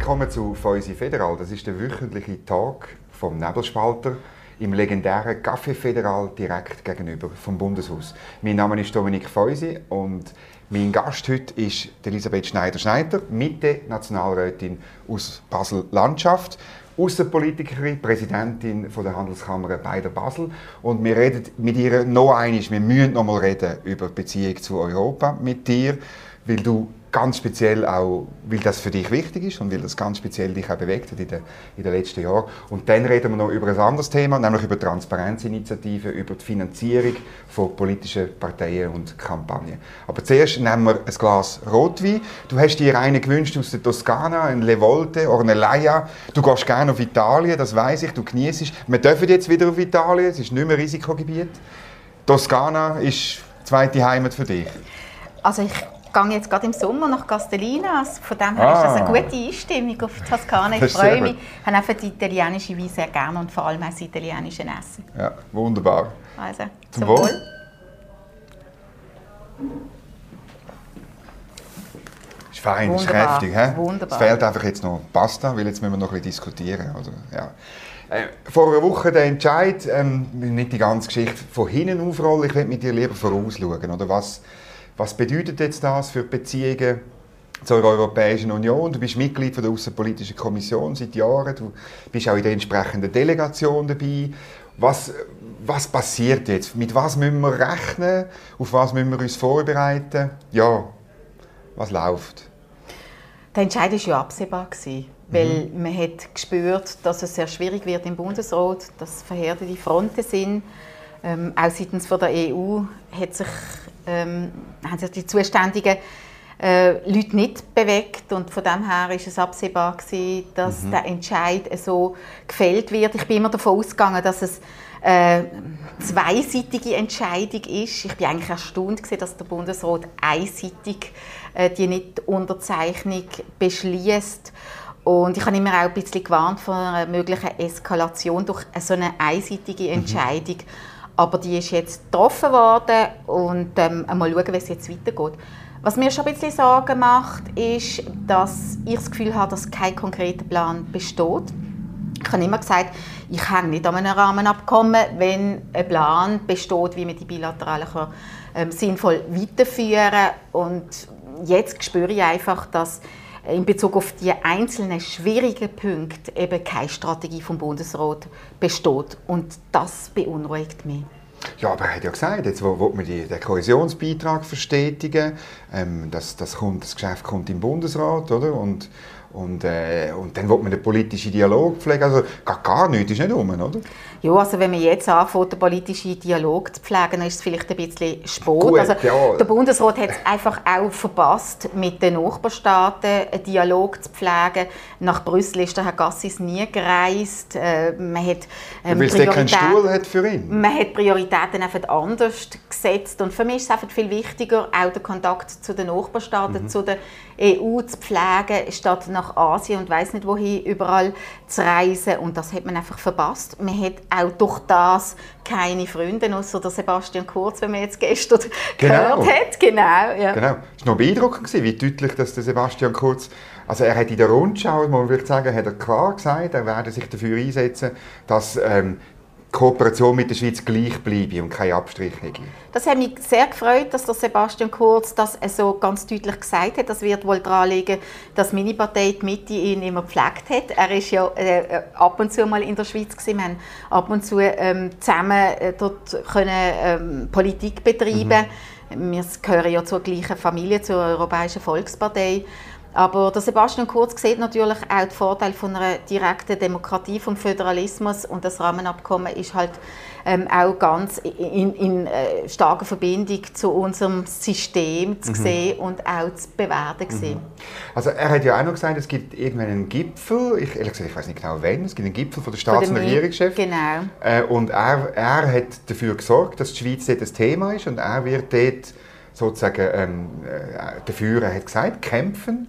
willkommen zu Feusi Federal. Das ist der wöchentliche Tag vom Nebelspalter im legendären Café Federal direkt gegenüber vom Bundeshaus. Mein Name ist Dominik Feusi und mein Gast heute ist Elisabeth Schneider-Schneider, Mitte-Nationalrätin aus Basel-Landschaft. Außenpolitikerin, Präsidentin der Handelskammer bei der Basel. Und wir reden mit ihr noch einmal, wir müssen noch mal reden über die Beziehung zu Europa mit dir, weil du ganz speziell auch, weil das für dich wichtig ist und weil das ganz speziell dich auch bewegt hat in den, in den letzten Jahren. Und dann reden wir noch über ein anderes Thema, nämlich über Transparenzinitiativen, über die Finanzierung von politischen Parteien und Kampagnen. Aber zuerst nehmen wir ein Glas Rotwein. Du hast dir einen gewünscht aus der Toskana, ein Levolte oder eine Leia. Du gehst gerne auf Italien, das weiß ich, du genießt Wir dürfen jetzt wieder auf Italien, es ist nicht mehr Risikogebiet. Toskana ist die zweite Heimat für dich. Also ich gehe jetzt gerade im Sommer nach Castellina. Also von dem her ah. ist das eine ah. gute Einstimmung auf Toskana. Ich freue mich. Ich habe einfach die italienische Wein sehr gerne und vor allem auch das italienische Essen. Ja, wunderbar. Also, zum, zum Wohl. Wohl. Ist fein, ist kräftig. He? Wunderbar. Es fehlt einfach jetzt noch Pasta, weil jetzt müssen wir noch ein bisschen diskutieren. Oder? Ja. Äh, vor einer Woche der Entscheid, ähm, nicht die ganze Geschichte von hinten aufrollen, ich will mit dir lieber vorausschauen. Oder was, was bedeutet jetzt das für die Beziehungen zur Europäischen Union? Du bist Mitglied der Außenpolitischen Kommission seit Jahren, du bist auch in der entsprechenden Delegation dabei. Was, was passiert jetzt? Mit was müssen wir rechnen? Auf was müssen wir uns vorbereiten? Ja, was läuft? Der Entscheid war ja absehbar. weil mhm. man hat gespürt, dass es sehr schwierig wird im Bundesrat, dass verhärtete Fronten sind. Ähm, auch seitens von der EU hat sich ähm, haben sich die zuständigen äh, Leute nicht bewegt und von dem her ist es absehbar gewesen, dass mhm. der Entscheid so gefällt wird. Ich bin immer davon ausgegangen, dass es äh, zweiseitige Entscheidung ist. Ich bin eigentlich erstaunt gewesen, dass der Bundesrat einseitig äh, die Nicht-Unterzeichnung beschließt. Und ich habe immer auch ein bisschen gewarnt vor einer möglichen Eskalation durch so eine einseitige mhm. Entscheidung. Mhm. Aber die ist jetzt getroffen worden und ähm, mal schauen, wie es jetzt weitergeht. Was mir schon ein bisschen Sorgen macht, ist, dass ich das Gefühl habe, dass kein konkreter Plan besteht. Ich habe immer gesagt, ich hänge nicht an einem Rahmenabkommen, wenn ein Plan besteht, wie man die bilateralen ähm, sinnvoll weiterführen kann. Und jetzt spüre ich einfach, dass in Bezug auf die einzelnen schwierigen Punkte eben keine Strategie vom Bundesrat besteht. Und das beunruhigt mich. Ja, aber er hat ja gesagt, jetzt will man den Kohäsionsbeitrag verstetigen. Ähm, das, das, kommt, das Geschäft kommt im Bundesrat, oder? Und, und, äh, und dann will man den politischen Dialog pflegen. Also gar, gar nichts ist nicht um, oder? Ja, also wenn man jetzt anfängt, den politischen Dialog zu pflegen, dann ist es vielleicht ein bisschen spät. Gut, also, ja. Der Bundesrat hat es einfach auch verpasst, mit den Nachbarstaaten einen Dialog zu pflegen. Nach Brüssel ist der Herr Gassis nie gereist. Äh, man hat, ähm, Weil es keinen Stuhl hat für ihn? Man hat Prioritäten einfach anders gesetzt. Und für mich ist es einfach viel wichtiger, auch den Kontakt zu den Nachbarstaaten, mhm. zu der EU zu pflegen, statt nach Asien und weiß nicht wohin überall zu reisen. Und das hat man einfach verpasst. Man hat auch durch das keine Freunde, außer der Sebastian Kurz, wenn man jetzt gestern genau. gehört hat. Genau, ja. genau. Es war noch beeindruckend, wie deutlich dass der Sebastian Kurz also er hat in der Rundschau, man würde sagen, hat er klar gesagt, er werde sich dafür einsetzen, dass ähm, Kooperation mit der Schweiz gleich bleibe und keine Abstriche hätte. Das hat mich sehr gefreut, dass der Sebastian Kurz das so ganz deutlich gesagt hat. Das wird wohl daran liegen, dass meine Partei die Mitte ihn immer gepflegt hat. Er ist ja äh, ab und zu mal in der Schweiz gewesen. Wir haben ab und zu ähm, zusammen äh, dort können, ähm, Politik betreiben. Mhm. Wir gehören ja zur gleichen Familie, zur Europäischen Volkspartei. Aber der Sebastian Kurz sieht natürlich auch den Vorteil von einer direkten Demokratie, vom Föderalismus und das Rahmenabkommen ist halt ähm, auch ganz in, in äh, starker Verbindung zu unserem System zu mhm. sehen und auch zu bewerten. Mhm. Also er hat ja auch noch gesagt, es gibt irgendwann einen Gipfel, ich, ehrlich gesagt, ich weiß nicht genau wann, es gibt einen Gipfel von der Staats- und Regierungschefs. Genau. Äh, und er, er hat dafür gesorgt, dass die Schweiz dort ein Thema ist und er wird dort sozusagen ähm, äh, dafür, er hat gesagt, kämpfen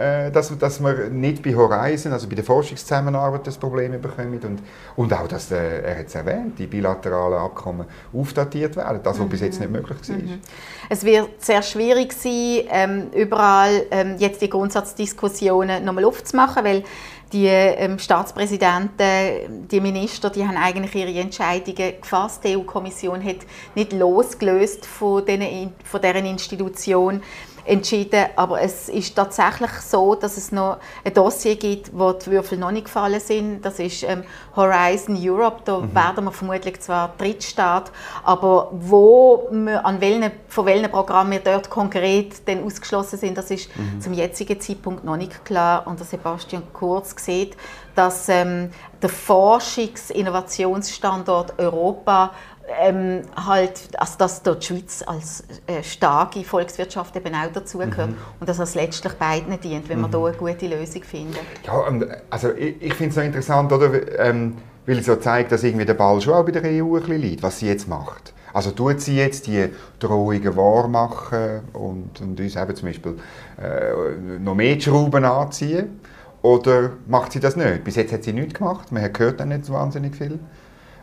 äh, dass, dass wir nicht bei Horizon, also bei der Forschungszusammenarbeit, das Problem bekommen und, und auch, dass, äh, er hat es erwähnt, die bilateralen Abkommen aufdatiert werden, das, was mhm. bis jetzt nicht möglich war. Mhm. Es wird sehr schwierig sein, ähm, überall ähm, jetzt die Grundsatzdiskussionen nochmal aufzumachen, weil die ähm, Staatspräsidenten, die Minister, die haben eigentlich ihre Entscheidungen gefasst. Die EU-Kommission hat nicht losgelöst von, denen, von deren Institution entschieden. Aber es ist tatsächlich so, dass es noch ein Dossier gibt, wo die Würfel noch nicht gefallen sind. Das ist ähm, Horizon Europe. Da mhm. werden wir vermutlich zwar Drittstaat, aber wo wir, an welchen, von welchen Programmen wir dort konkret denn ausgeschlossen sind, das ist mhm. zum jetzigen Zeitpunkt noch nicht klar. Und der Sebastian Kurz sieht, dass ähm, der Forschungs-Innovationsstandort Europa ähm, halt, also dass dort die Schweiz als äh, starke Volkswirtschaft eben auch dazugehört mhm. und dass es letztlich beiden dient, wenn mhm. wir hier eine gute Lösung finden. Ja, also ich, ich finde es noch interessant, oder, ähm, weil es so zeigt, dass irgendwie der Ball schon auch bei der EU ein bisschen liegt, was sie jetzt macht. Also tut sie jetzt die Drohungen wahr machen und, und uns eben zum Beispiel äh, noch mehr Schrauben anziehen? Oder macht sie das nicht? Bis jetzt hat sie nichts gemacht, man gehört dann nicht so wahnsinnig viel.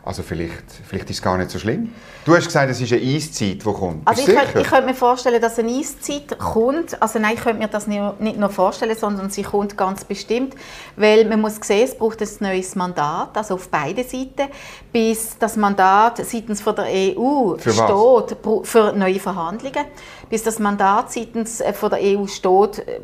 Also vielleicht, vielleicht ist es gar nicht so schlimm. Du hast gesagt, es ist eine Eiszeit, die kommt. Also ich könnte, ich könnte, mir vorstellen, dass eine Eiszeit kommt. Also nein, ich könnte mir das nicht nur vorstellen, sondern sie kommt ganz bestimmt. Weil man muss sehen, es braucht ein neues Mandat, also auf beiden Seiten, bis das Mandat seitens von der EU für steht was? für neue Verhandlungen. Bis das Mandat seitens äh, von der EU steht, äh,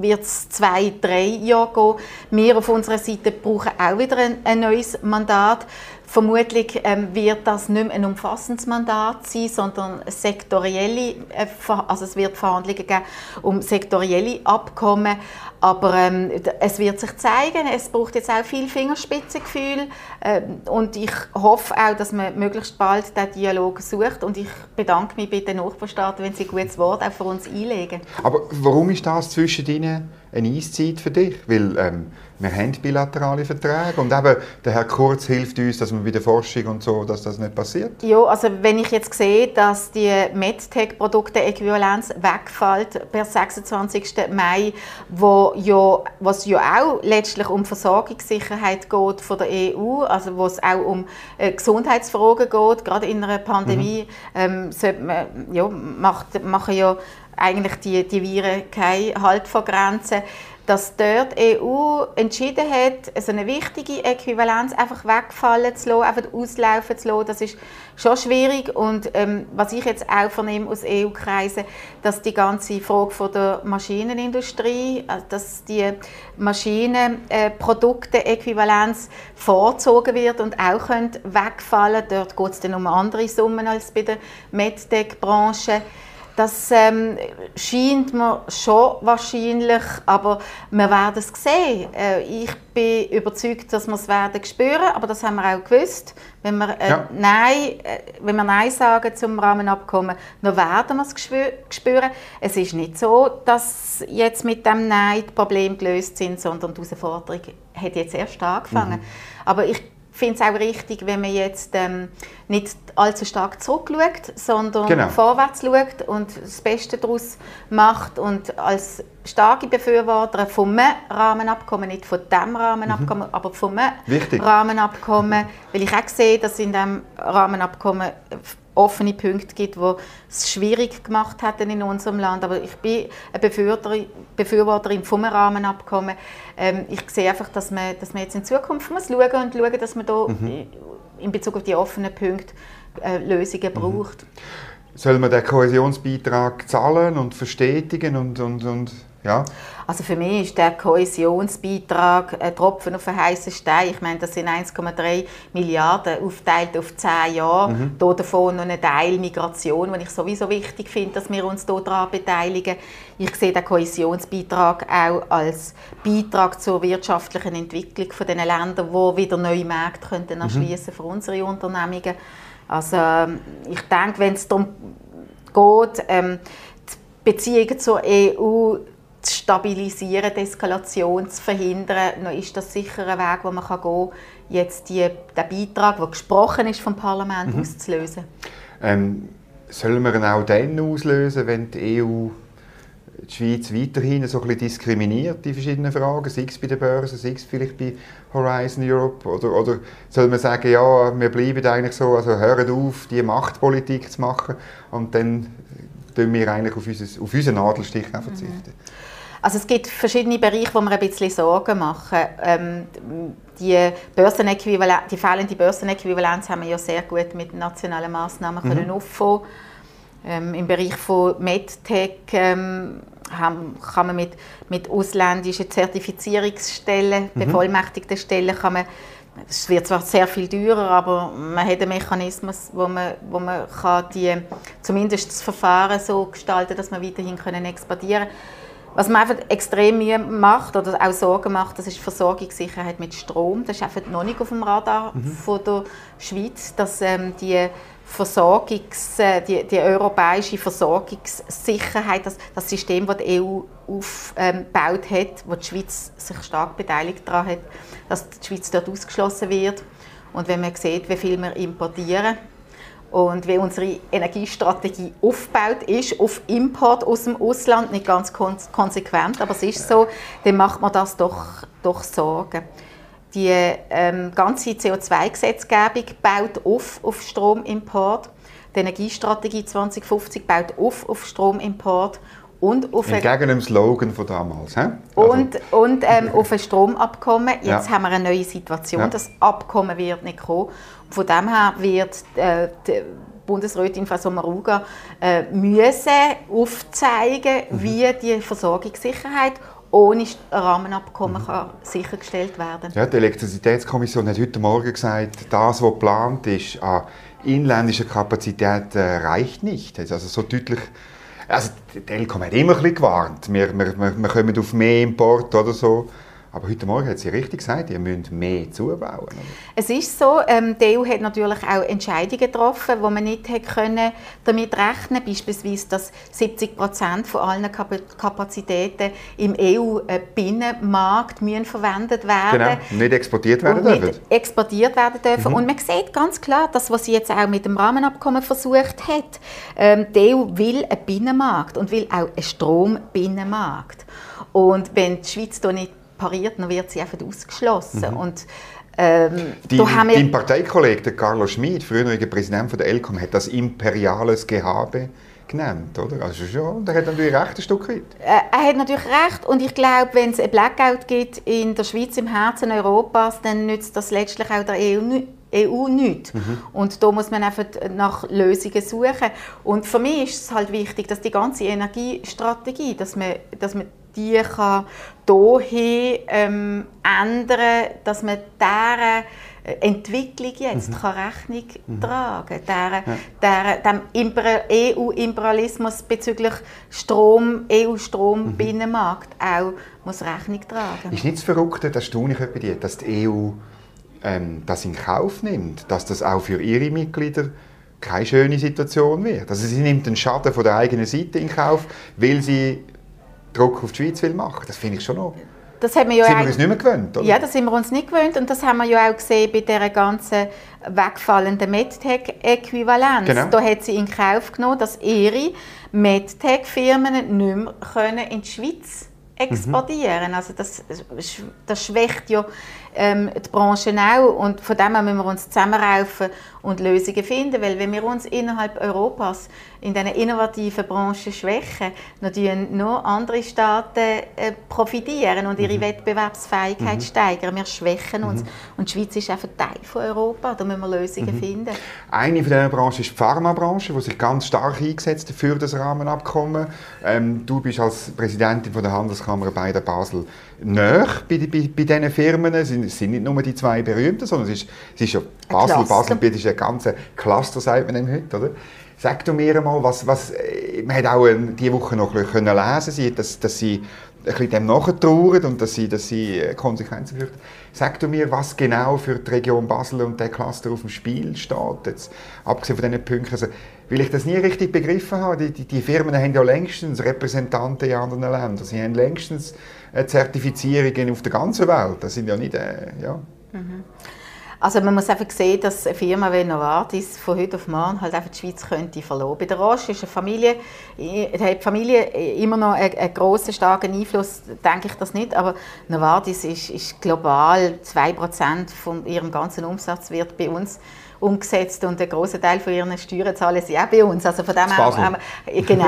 wird es zwei, drei Jahre gehen. Wir auf unserer Seite brauchen auch wieder ein, ein neues Mandat. Vermutlich ähm, wird das nicht mehr ein umfassendes Mandat sein, sondern sektorielle, äh, also es wird Verhandlungen geben um sektorielle Abkommen. Aber ähm, es wird sich zeigen, es braucht jetzt auch viel Fingerspitzengefühl ähm, und ich hoffe auch, dass man möglichst bald diesen Dialog sucht und ich bedanke mich bei den Nachbarstaaten, wenn sie ein gutes Wort auch für uns einlegen. Aber warum ist das zwischen Ihnen eine Eiszeit für dich? Weil ähm, wir haben bilaterale Verträge und eben der Herr Kurz hilft uns, dass wir bei der Forschung und so, dass das nicht passiert. Ja, also wenn ich jetzt sehe, dass die MedTech-Produkte-Äquivalenz wegfällt per 26. Mai, wo ja, was ja auch letztlich um Versorgungssicherheit geht von der EU, also wo es auch um äh, Gesundheitsfragen geht, gerade in einer Pandemie, mhm. ähm, man, ja, macht, machen ja eigentlich die, die Viren keinen Halt vor Grenzen dass dort die EU entschieden hat, so eine wichtige Äquivalenz einfach wegfallen zu lassen, einfach auslaufen zu lassen. Das ist schon schwierig und ähm, was ich jetzt auch vernehme aus EU-Kreisen, dass die ganze Frage von der Maschinenindustrie, also dass die Maschinenprodukte-Äquivalenz vorgezogen wird und auch wegfallen Dort geht es dann um andere Summen als bei der MedTech-Branche. Das ähm, scheint mir schon wahrscheinlich, aber wir werden es sehen. Äh, ich bin überzeugt, dass wir es werden spüren, aber das haben wir auch gewusst. Wenn wir, äh, ja. Nein, äh, wenn wir Nein sagen zum Rahmenabkommen, dann werden wir es spüren. Es ist nicht so, dass jetzt mit dem Nein die Probleme gelöst sind, sondern die Herausforderung hat jetzt erst angefangen. Mhm. Aber ich finde es auch richtig, wenn man jetzt ähm, nicht allzu stark zurückschaut, sondern genau. vorwärts schaut und das Beste daraus macht und als starke Befürworter vom Rahmenabkommen, nicht von dem Rahmenabkommen, mhm. aber vom Rahmenabkommen, weil ich auch sehe, dass in dem Rahmenabkommen offene Punkte gibt, die es schwierig gemacht hätten in unserem Land. Aber ich bin eine Befürworterin, Befürworterin vom Rahmenabkommen. Ähm, ich sehe einfach, dass man, dass man jetzt in Zukunft muss schauen und schauen, dass man da mhm. in Bezug auf die offenen Punkte äh, Lösungen mhm. braucht. Soll man den Kohäsionsbeitrag zahlen und verstetigen und, und, und ja? Also für mich ist der Kohäsionsbeitrag ein Tropfen auf einen heißen Stein. Ich meine, das sind 1,3 Milliarden aufgeteilt auf 10 Jahre. Mhm. Hier davon noch ein Teil Migration, den ich sowieso wichtig finde, dass wir uns hier daran beteiligen. Ich sehe den Kohäsionsbeitrag auch als Beitrag zur wirtschaftlichen Entwicklung von den Ländern, die wieder neue Märkte könnten erschließen mhm. für unsere Unternehmungen. Also ähm, ich denke, wenn es darum geht, ähm, die Beziehungen zur EU zu stabilisieren, die Eskalation zu verhindern, dann ist das sicher ein Weg, den man gehen kann, jetzt die, den Beitrag, der gesprochen ist vom Parlament, mhm. auszulösen. Ähm, sollen wir ihn auch dann auslösen, wenn die EU die Schweiz weiterhin so ein bisschen diskriminiert in verschiedenen Fragen, sei es bei den Börsen, sei es vielleicht bei Horizon Europe, oder, oder soll man sagen, ja, wir bleiben eigentlich so, also hören auf, die Machtpolitik zu machen und dann tun wir eigentlich auf, unser, auf unseren Nadelstich verzichten. Mhm. Also es gibt verschiedene Bereiche, wo wir ein bisschen Sorgen machen. Ähm, die, Börsenäquivalenz, die fehlende Börsenäquivalenz haben wir ja sehr gut mit nationalen Massnahmen mhm. können auffangen. Ähm, Im Bereich von MedTech ähm, haben, kann man mit, mit ausländischen Zertifizierungsstellen, mhm. bevollmächtigten Stellen, kann man es wird zwar sehr viel teurer, aber man hat einen Mechanismus, wo man, wo man kann die, zumindest das Verfahren so gestalten kann, dass man weiterhin können exportieren kann. Was man einfach extrem Mühe macht oder auch Sorgen macht, das ist die Versorgungssicherheit mit Strom. Das ist einfach noch nicht auf dem Radar mhm. von der Schweiz, dass ähm, die Versorgungs, äh, die, die, europäische Versorgungssicherheit, das, das System, das die EU aufgebaut hat, wo die Schweiz sich stark beteiligt daran hat, dass die Schweiz dort ausgeschlossen wird. Und wenn man sieht, wie viel wir importieren, und wie unsere Energiestrategie aufgebaut ist, auf Import aus dem Ausland, nicht ganz konsequent, aber es ist so, dann macht man das doch, doch Sorgen. Die ähm, ganze CO2-Gesetzgebung baut auf, auf Stromimport. Die Energiestrategie 2050 baut auf, auf Stromimport und auf Entgegen dem Slogan von damals. He? Also. Und, und ähm, auf ein Stromabkommen. Jetzt ja. haben wir eine neue Situation. Ja. Das Abkommen wird nicht kommen. Von dem her wird äh, die Bundesrätin Frau Sommaruga äh, müssen aufzeigen, mhm. wie die Versorgungssicherheit ohne Rahmenabkommen mhm. kann sichergestellt werden ja, Die Elektrizitätskommission hat heute Morgen gesagt, das, was geplant ist an inländischer Kapazität, äh, reicht nicht. Also so deutlich also, die Telekom hat immer ein bisschen gewarnt. Wir, wir, wir, kommen auf mehr Import oder so. Aber heute Morgen hat sie richtig gesagt, ihr müsst mehr zubauen. Es ist so, ähm, die EU hat natürlich auch Entscheidungen getroffen, wo man nicht hätte können damit rechnen konnte. Beispielsweise, dass 70 Prozent von allen Kapazitäten im EU-Binnenmarkt verwendet werden Genau, nicht exportiert werden dürfen. Nicht exportiert werden dürfen. Mhm. Und man sieht ganz klar, dass was sie jetzt auch mit dem Rahmenabkommen versucht hat, ähm, die EU will einen Binnenmarkt und will auch einen Strombinnenmarkt. Und wenn die Schweiz da nicht pariert, dann wird sie einfach ausgeschlossen. Mhm. Und, ähm, die, haben wir... Dein Parteikollege, Carlo Schmid, früheriger Präsident von der ELCOM, hat das imperiales Gehabe genannt, oder? Also schon, der hat natürlich recht ein Stück weit. Äh, er hat natürlich recht und ich glaube, wenn es ein Blackout gibt in der Schweiz, im Herzen Europas, dann nützt das letztlich auch der EU EU nicht. Mhm. Und da muss man einfach nach Lösungen suchen. Und für mich ist es halt wichtig, dass die ganze Energiestrategie, dass man, dass man die kann hierhin ähm, ändern, dass man deren äh, Entwicklung jetzt mhm. kann Rechnung mhm. tragen kann. Ja. dem EU-Imperialismus bezüglich Strom, EU-Strom-Binnenmarkt mhm. auch muss Rechnung tragen. Ist nicht das Verrückte, das staune ich bei dir, dass die EU ähm, das in Kauf nimmt, dass das auch für ihre Mitglieder keine schöne Situation wird. Also sie nimmt den Schaden von der eigenen Seite in Kauf, weil sie Druck auf die Schweiz will machen. Das finde ich schon noch. Das haben wir ja sind wir uns nicht mehr gewöhnt, oder? Ja, das sind wir uns nicht gewöhnt und das haben wir ja auch gesehen bei dieser ganzen wegfallenden MedTech-Äquivalenz. Genau. Da hat sie in Kauf genommen, dass ihre MedTech-Firmen nicht mehr können in die Schweiz exportieren. Mhm. Also das, das schwächt ja ähm, die Branche auch und von dem müssen wir uns zusammenraufen und Lösungen finden, weil wenn wir uns innerhalb Europas in diesen innovativen Branchen schwächen, dann noch andere Staaten äh, profitieren und ihre mhm. Wettbewerbsfähigkeit mhm. steigern. Wir schwächen uns mhm. und die Schweiz ist einfach Teil von Europa, da müssen wir Lösungen mhm. finden. Eine von diesen Branchen ist die Pharmabranche, die sich ganz stark eingesetzt hat für das Rahmenabkommen. Ähm, du bist als Präsidentin von der Handelskammer bei der Basel näher bei, bei, bei diesen Firmen. Es sind, nicht nur die zwei berühmten, sondern es ist, es ist ja Basel, Basel ist ein ganzer Cluster, sagt man heute, oder? Sag du mir mal, was, was, äh, man hat auch ähm, diese Woche noch ein bisschen lesen dass, dass sie bisschen dem nachtrauern und dass sie, dass sie äh, Konsequenzen fürchten. Sag du mir, was genau für die Region Basel und der Cluster auf dem Spiel steht, jetzt, abgesehen von diesen Punkten. Also, weil ich das nie richtig begriffen habe, die, die, die Firmen haben ja längstens Repräsentanten in anderen Ländern. Sie haben längstens äh, Zertifizierungen auf der ganzen Welt. Das sind ja nicht, äh, ja. Mhm. Also man muss einfach sehen, dass eine Firma wie Novartis von heute auf morgen halt einfach die Schweiz könnte verloren. Bei der Roche ist eine Familie, hat die Familie immer noch einen, einen grossen, starken Einfluss, denke ich das nicht, aber Novartis ist, ist global 2% von ihrem ganzen Umsatz wird bei uns umgesetzt und ein großer Teil von ihren Steuern zahlen sie auch bei uns. Also von dem haben wir, genau,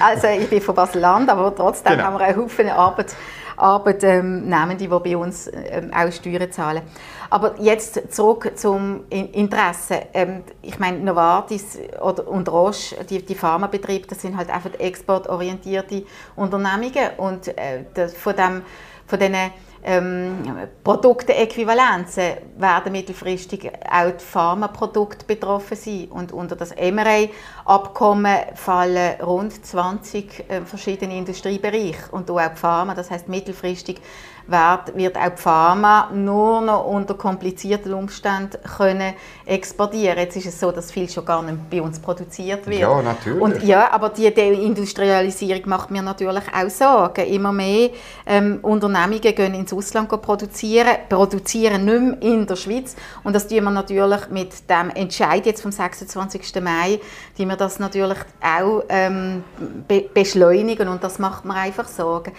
also ich bin von Basel-Land, aber trotzdem genau. haben wir einen Haufen Arbeit, Arbeitnehmende, die bei uns ähm, auch Steuern zahlen. Aber jetzt zurück zum Interesse. Ähm, ich meine, Novartis und Roche, die, die Pharmabetriebe, das sind halt einfach exportorientierte Unternehmungen und äh, von, dem, von diesen ähm, Produkteäquivalenzen werden mittelfristig auch die Pharmaprodukte betroffen sein. Und unter das MRA-Abkommen fallen rund 20 äh, verschiedene Industriebereiche und auch die Pharma. Das heißt mittelfristig wird, wird auch die Pharma nur noch unter komplizierten Umständen können exportieren. Jetzt ist es so, dass viel schon gar nicht bei uns produziert wird. Ja, natürlich. Und, ja, aber die Deindustrialisierung macht mir natürlich auch Sorgen. Immer mehr ähm, Unternehmungen gehen ins Ausland produzieren, produzieren nicht mehr in der Schweiz. Und das tun wir natürlich mit dem Entscheid jetzt vom 26. Mai, die wir das natürlich auch ähm, be beschleunigen und das macht mir einfach Sorgen.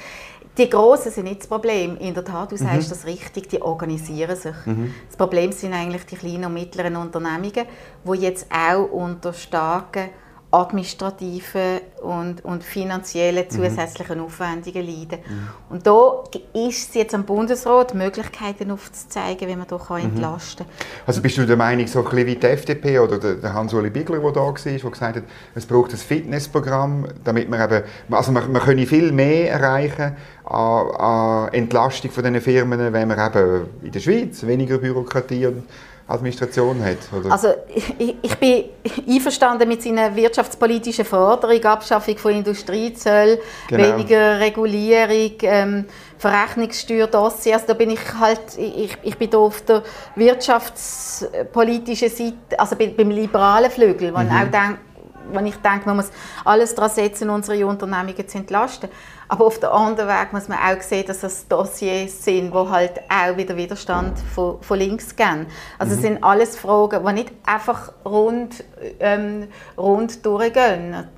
Die Großen sind nicht das Problem. In der Tat, du mhm. sagst das richtig, die organisieren sich. Mhm. Das Problem sind eigentlich die kleinen und mittleren Unternehmungen, die jetzt auch unter starken administrativen und, und finanziellen mhm. zusätzlichen mhm. Aufwendungen leiden. Mhm. Und da ist es jetzt am Bundesrat, Möglichkeiten aufzuzeigen, wie man da kann mhm. entlasten kann. Also bist du der Meinung, so ein bisschen wie die FDP oder der, Hans-Uli Bigler, der da war, der gesagt hat, es braucht ein Fitnessprogramm, damit man eben, also man, man könne viel mehr erreichen an, an Entlastung von diesen Firmen, wenn man eben in der Schweiz weniger Bürokratie und Administration hat? Oder? Also ich, ich, bin einverstanden mit seiner wirtschaftspolitischen Forderung, Abschaffung von Industriezöll, genau. weniger Regulierung, ähm, Verrechnungssteuerdossier. Also da bin ich halt, ich, ich bin auf der wirtschaftspolitischen Seite, also beim liberalen Flügel, wo mhm. auch denke, wenn ich denke, man muss alles daran setzen, unsere Unternehmungen zu entlasten. Aber auf der anderen Weg muss man auch sehen, dass das Dossiers sind, wo halt auch wieder Widerstand von, von links geben. Also mhm. sind alles Fragen, die nicht einfach rund, ähm, rund durchgehen.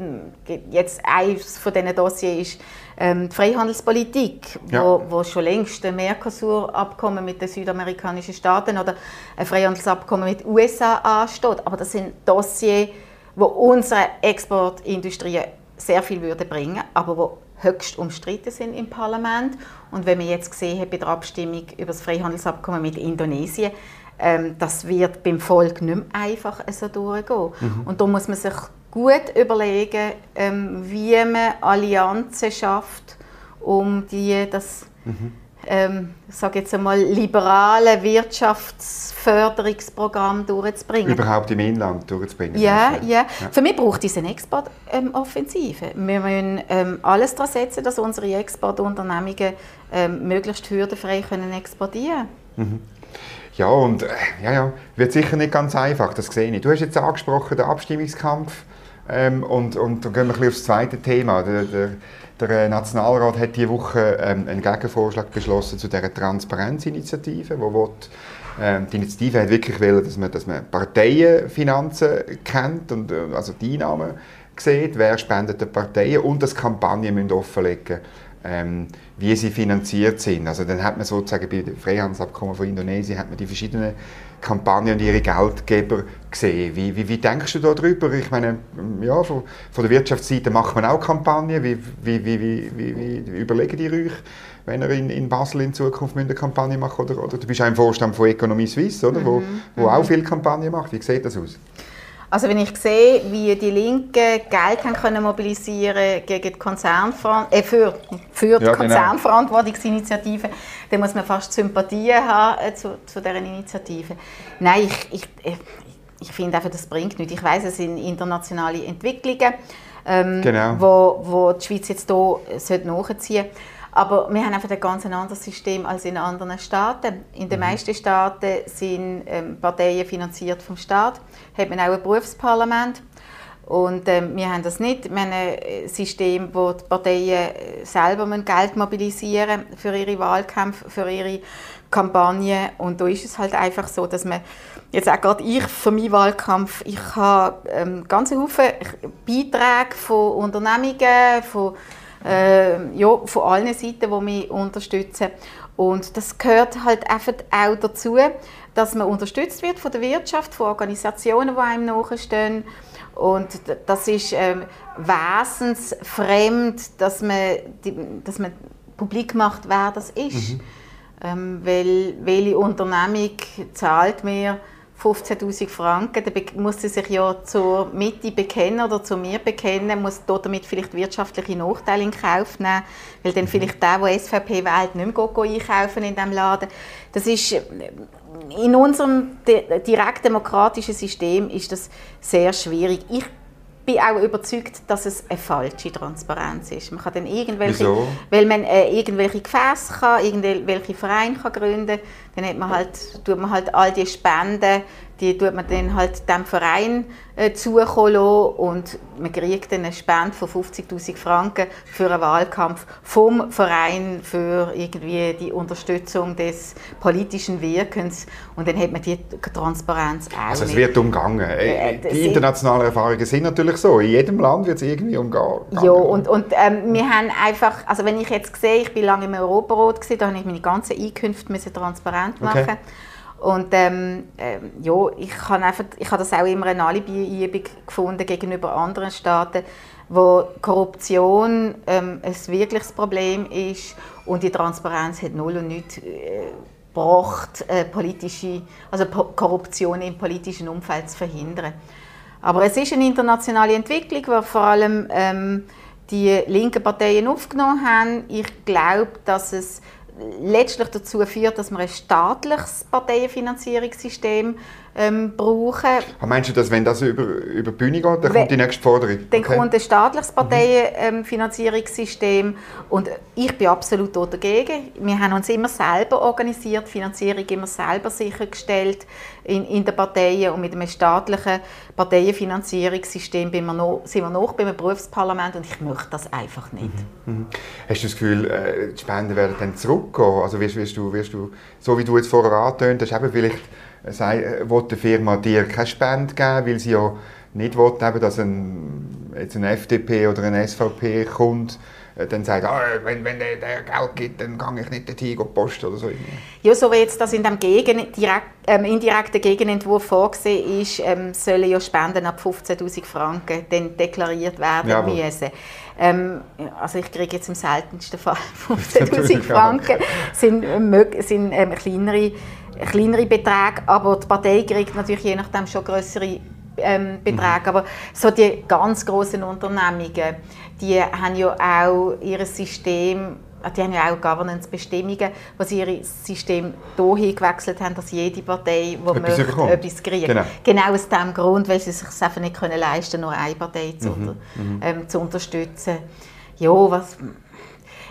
Jetzt eines von diesen Dossiers ist ähm, die Freihandelspolitik, ja. wo, wo schon längst ein Mercosur-Abkommen mit den südamerikanischen Staaten oder ein Freihandelsabkommen mit den USA ansteht. Aber das sind Dossiers, wo unsere Exportindustrie sehr viel würde bringen, aber wo höchst umstritten sind im Parlament. Und wenn wir jetzt gesehen haben bei der Abstimmung über das Freihandelsabkommen mit Indonesien, ähm, das wird beim Volk nicht mehr einfach so durchgehen. Mhm. Und da muss man sich gut überlegen, ähm, wie man Allianzen schafft, um die, das mhm ähm, sage jetzt einmal, liberale Wirtschaftsförderungsprogramm durchzubringen. Überhaupt im Inland durchzubringen? Ja, ja, ja. Für mich braucht es eine Exportoffensive. Ähm, wir müssen ähm, alles daran setzen, dass unsere Exportunternehmungen ähm, möglichst hürdenfrei können exportieren können. Mhm. Ja, und äh, ja, ja, wird sicher nicht ganz einfach, das sehe ich. Du hast jetzt angesprochen, den Abstimmungskampf. Ähm, und, und dann gehen wir ein bisschen aufs zweite Thema. Der, der, der Nationalrat hat diese Woche ähm, einen Gegenvorschlag beschlossen zu dieser Transparenzinitiative, wo will, ähm, die Initiative hat wirklich wollen, dass man, dass man Parteienfinanzen kennt und äh, also die Einnahmen sieht, wer spendet den Parteien und dass Kampagnen müssen offenlegen ähm, wie sie finanziert sind. Also dann hat man sozusagen bei dem Freihandelsabkommen von Indonesien hat man die verschiedenen Kampagnen und ihre Geldgeber gesehen. Wie, wie, wie denkst du darüber? Ich meine, ja, von, von der Wirtschaftsseite macht man auch Kampagnen. Wie, wie, wie, wie, wie, überlegen die euch, wenn ihr in, in Basel in Zukunft eine Kampagne macht? Oder, oder du bist auch im Vorstand von Economie Suisse, oder? Mhm. wo, wo mhm. auch viele Kampagnen macht. Wie sieht das aus? Also wenn ich sehe, wie die Linken Geld haben können mobilisieren gegen die Konzernverant äh, für, für die ja, genau. Konzernverantwortungsinitiative, dann muss man fast Sympathien haben äh, zu, zu dieser Initiative. Nein, ich, ich, ich finde einfach, das bringt nichts. Ich weiß, es sind internationale Entwicklungen, ähm, genau. wo, wo die Schweiz jetzt hier nachziehen sollte. Aber wir haben einfach ein ganz anderes System als in anderen Staaten. In den mhm. meisten Staaten sind ähm, Parteien finanziert vom Staat, hat man auch ein Berufsparlament Und äh, wir haben das nicht. Wir haben ein System, wo die Parteien selber Geld mobilisieren für ihre Wahlkämpfe, für ihre Kampagnen. Und da ist es halt einfach so, dass man jetzt auch gerade ich für meinen Wahlkampf, ich habe ähm, ganz Haufen Beiträge von Unternehmungen, von, äh, ja, von allen Seiten, die mich unterstützen. Und das gehört halt einfach auch dazu, dass man unterstützt wird von der Wirtschaft, von Organisationen, die einem nachstehen. Und das ist ähm, wesensfremd, dass man, die, dass man publik macht, wer das ist. Mhm. Ähm, weil, welche Unternehmung zahlt mir 15'000 Franken, dann muss sie sich ja zur Mitte bekennen oder zu mir bekennen, muss damit vielleicht wirtschaftliche Nachteile in Kauf nehmen, weil dann mhm. vielleicht der, der SVP wählt, nicht mehr einkaufen in diesem Laden. Das ist, in unserem direktdemokratischen System ist das sehr schwierig. Ich bin auch überzeugt, dass es eine falsche Transparenz ist. Man kann dann irgendwelche, Wieso? weil man äh, irgendwelche Gefäße kann, irgendwelche Vereine kann gründen, dann hat man halt, tut man halt all die Spenden, die tut man dann halt dem Verein äh, zukommen und man kriegt dann eine Spende von 50'000 Franken für einen Wahlkampf vom Verein für irgendwie die Unterstützung des politischen Wirkens und dann hat man die Transparenz auch Also es wird umgangen. Äh, die internationalen Erfahrungen sind natürlich so. In jedem Land wird es irgendwie umgangen. Ja, und, und ähm, wir haben einfach, also wenn ich jetzt sehe, ich bin lange im Europarat, da habe ich meine ganzen Einkünfte transparent machen okay. Und ähm, äh, ja, ich habe einfach, ich habe das auch immer eine Alibi-Übung gefunden gegenüber anderen Staaten, wo Korruption ähm, ein wirkliches Problem ist und die Transparenz hat null und nichts äh, gebracht, äh, politische, also Korruption im politischen Umfeld zu verhindern. Aber es ist eine internationale Entwicklung, die vor allem ähm, die linken Parteien aufgenommen haben. Ich glaube, dass es letztlich dazu führt, dass wir ein staatliches Parteienfinanzierungssystem ähm, brauchen. Ah, meinst du, dass wenn das über, über die Bühne geht, dann wenn, kommt die nächste Forderung? Dann okay. kommt ein staatliches Parteienfinanzierungssystem mhm. und ich bin absolut dagegen. Wir haben uns immer selber organisiert, Finanzierung immer selber sichergestellt in, in den Parteien und mit einem staatlichen Parteienfinanzierungssystem sind wir noch, sind wir noch beim Berufsparlament und ich möchte das einfach nicht. Mhm. Mhm. Hast du das Gefühl, äh, die Spenden werden dann zurückgehen? Also wirst, wirst, du, wirst du, so wie du jetzt vorher angetönt hast, eben vielleicht sei, äh, will die Firma dir keine Spende geben, weil sie ja nicht will, dass ein, jetzt ein FDP oder ein SVP kommt, äh, dann sagt, ah, wenn, wenn der, der Geld gibt, dann gehe ich nicht dorthin posten oder so. Ja, so wie jetzt das in dem Gegen, direkt, ähm, indirekten Gegenentwurf vorgesehen ist, ähm, sollen ja Spenden ab 15'000 Franken dann deklariert werden ja, müssen. Ähm, also ich kriege jetzt im seltensten Fall 15'000 Franken, sind, äh, sind ähm, kleinere kleinere Beträge, aber die Partei kriegt natürlich je nachdem schon größere ähm, Beträge. Mhm. Aber so die ganz großen Unternehmungen, die haben ja auch ihr System die haben ja auch Governance-Bestimmungen, wo sie ihr System dahin gewechselt haben, dass jede Partei, die etwas möchte, bekommt. etwas kriegt. Genau. genau aus diesem Grund, weil sie sich einfach nicht können leisten können, nur eine Partei zu, mhm. mhm. ähm, zu unterstützen. Ja, was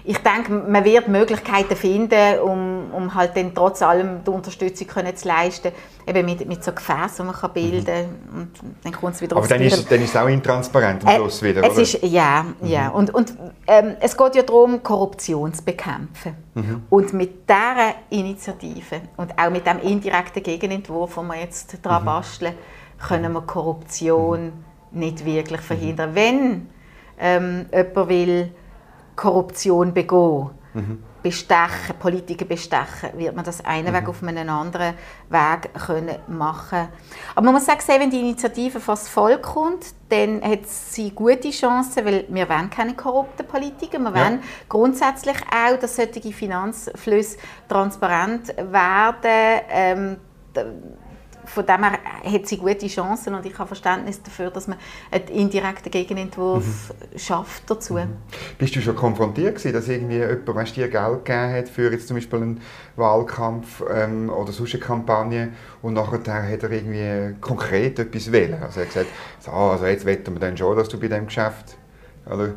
ich denke, man wird Möglichkeiten finden, um, um halt dann trotz allem die Unterstützung können zu leisten, eben mit, mit so Gefäßen, die man kann bilden kann. Mhm. Und dann kommt es wieder Aber dann ist, dann ist es auch intransparent am äh, Schluss wieder, es Ist, ja, mhm. ja. Und, und ähm, es geht ja darum, Korruption zu bekämpfen. Mhm. Und mit dieser Initiative und auch mit dem indirekten Gegenentwurf, den wir jetzt daran mhm. basteln, können wir Korruption mhm. nicht wirklich verhindern. Wenn ähm, jemand will, Korruption begehen, mhm. bestechen, Politiker bestechen, wird man das einen mhm. Weg auf einen anderen Weg können machen Aber man muss sagen, wenn die Initiative das Volk kommt, dann hat sie gute Chancen, weil wir wollen keine korrupten Politiker, wir ja. wollen grundsätzlich auch, dass solche Finanzflüsse transparent werden. Ähm, von dem her hat sie gute Chancen und ich habe Verständnis dafür, dass man einen indirekten Gegenentwurf mhm. schafft dazu. Mhm. Bist du schon konfrontiert gewesen, dass irgendwie jemand weißt, dir Geld gegeben hat für jetzt zum Beispiel einen Wahlkampf ähm, oder sonst eine Kampagne und nachher hat er irgendwie konkret etwas wählen? Also er hat gesagt, so, also jetzt wetten wir dann schon, dass du bei dem Geschäft oder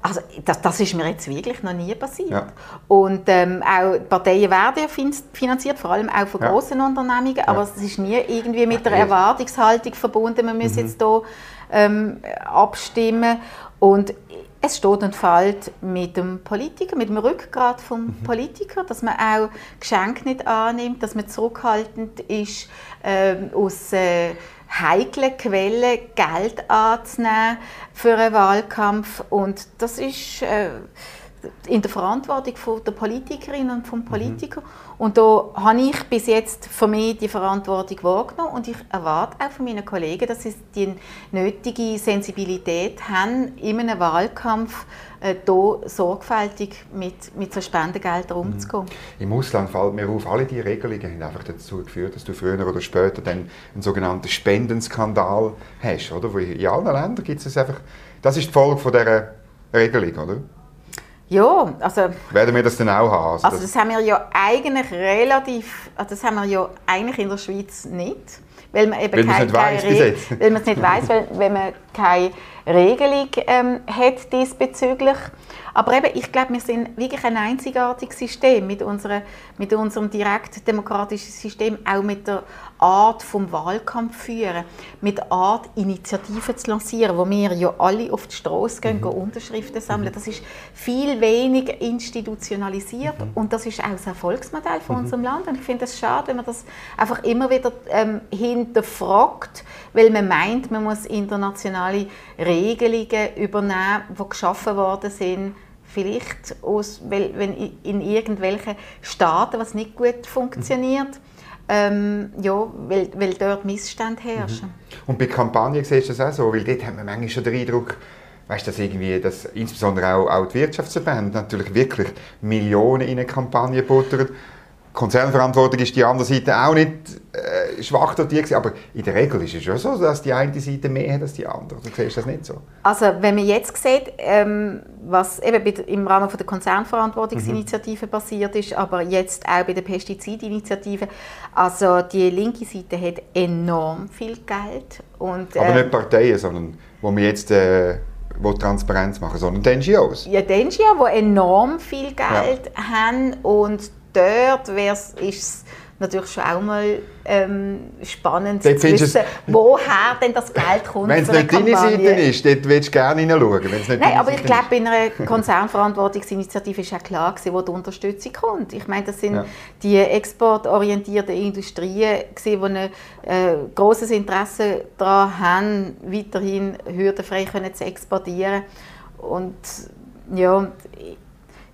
also das, das, ist mir jetzt wirklich noch nie passiert. Ja. Und ähm, auch die Parteien werden ja finanziert, vor allem auch von ja. großen Unternehmungen, aber ja. es ist nie irgendwie mit der Erwartungshaltung verbunden, man muss mhm. jetzt hier ähm, abstimmen. Und es steht und fällt mit dem Politiker, mit dem Rückgrat vom mhm. Politiker, dass man auch Geschenke nicht annimmt, dass man zurückhaltend ist, äh, aus äh, heiklen Quellen Geld anzunehmen für einen Wahlkampf. Und das ist äh, in der Verantwortung der Politikerin und vom mhm. Politiker. Mhm. Und da habe ich bis jetzt für mich die Verantwortung wahrgenommen und ich erwarte auch von meinen Kollegen, dass sie die nötige Sensibilität haben, in einem Wahlkampf äh, hier sorgfältig mit, mit so Spendengeldern mhm. umzugehen. Im Ausland fällt mir auf, alle diese Regelungen haben einfach dazu geführt, dass du früher oder später dann einen sogenannten Spendenskandal hast. Oder? in allen Ländern gibt es einfach, das ist die Folge von dieser Regelung, oder? Ja, also... Werden wir das dann auch haben? Also, also das haben wir ja eigentlich relativ... Also das haben wir ja eigentlich in der Schweiz nicht. Weil man eben weil keine, keine Re weil man es nicht weiß, weil wenn man keine Regelung ähm, hat diesbezüglich. Aber eben, ich glaube, wir sind wirklich ein einzigartiges System mit, unserer, mit unserem direktdemokratischen System, auch mit der Art vom Wahlkampf führen, mit Art Initiativen zu lancieren, wo wir ja alle auf die Straße gehen, mhm. gehen Unterschriften sammeln. Das ist viel weniger institutionalisiert mhm. und das ist auch das Erfolgsmodell von mhm. unserem Land. Und ich finde es schade, wenn man das einfach immer wieder ähm, hinterfragt, weil man meint, man muss internationale Regelungen übernehmen, die geschaffen worden sind, vielleicht aus, weil, wenn in irgendwelchen Staaten was nicht gut funktioniert. Ähm, ja, weil, weil dort Missstände herrschen. Mhm. Und bei Kampagnen siehst du das auch so, weil dort haben wir manchmal schon den Eindruck, weißt, dass irgendwie, dass insbesondere auch, auch die Wirtschaftsverbände natürlich wirklich Millionen in eine Kampagne buttern Konzernverantwortung ist die andere Seite auch nicht äh, schwach dotiert, aber in der Regel ist es schon so, dass die eine Seite mehr hat als die andere. Du siehst das nicht so? Also wenn man jetzt sieht, ähm, was eben im Rahmen von der Konzernverantwortungsinitiative mhm. passiert ist, aber jetzt auch bei der Pestizidinitiative, also die linke Seite hat enorm viel Geld. Und, aber nicht ähm, Parteien, sondern wo wir jetzt... Äh, die Transparenz machen, sondern die NGOs. Ja, die NGOs, die enorm viel Geld ja. haben und dort ist es natürlich schon auch mal ähm, spannend dort zu wissen, woher denn das Geld kommt. Wenn es nicht deine Seite ist, dort willst du gerne hineinschauen. Nein, aber ich glaube, bei einer Konzernverantwortungsinitiative ist ja klar gewesen, wo die Unterstützung kommt. Ich meine, das sind ja. die exportorientierten Industrien, gewesen, die ein äh, großes Interesse daran haben, weiterhin hürdenfrei können zu exportieren. Und ja,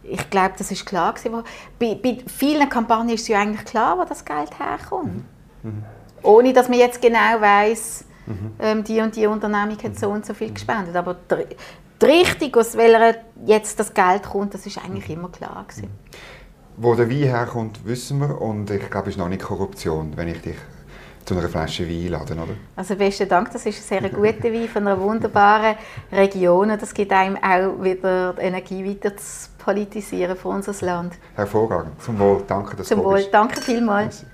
ich glaube, das ist klar gewesen. Bei, bei, vielen Kampagnen ist es ja eigentlich klar, wo das Geld herkommt. Mhm. Mhm. Ohne, dass man jetzt genau weiß, mhm. ähm, die und die Unternehmung hat so und so viel gespendet. Aber die, die Richtung, aus welcher jetzt das Geld kommt, das ist eigentlich immer klar gewesen. Wo der Wein herkommt, wissen wir. Und ich glaube, es ist noch nicht Korruption, wenn ich dich zu einer Flasche Wein laden, oder? Also besten Dank, das ist ein sehr guter Wein von einer wunderbaren Region. Das gibt einem auch wieder die Energie weiter zu politisieren für unser Land. Hervorragend. Zum Wohl. Danke, dass Zum Wohl. Danke vielmals.